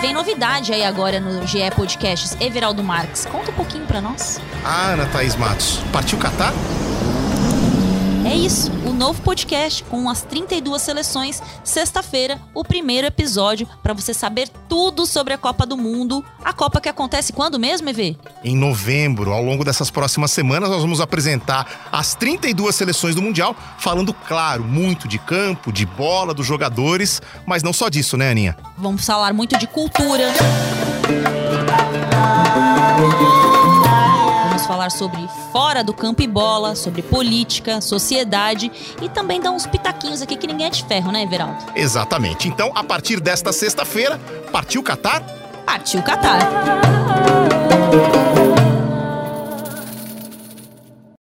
vem novidade aí agora no GE Podcasts. Everaldo Marques, conta um pouquinho pra nós. Ah, Ana Thaís Matos, partiu Catar? Isso, o novo podcast com as 32 seleções. Sexta-feira, o primeiro episódio para você saber tudo sobre a Copa do Mundo. A Copa que acontece quando mesmo, EV? Em novembro. Ao longo dessas próximas semanas, nós vamos apresentar as 32 seleções do Mundial, falando, claro, muito de campo, de bola, dos jogadores, mas não só disso, né, Aninha? Vamos falar muito de cultura. Vamos falar sobre fora do campo e bola, sobre política, sociedade e também dar uns pitaquinhos aqui que ninguém é de ferro, né, Everaldo? Exatamente. Então, a partir desta sexta-feira, partiu Catar? Partiu Catar.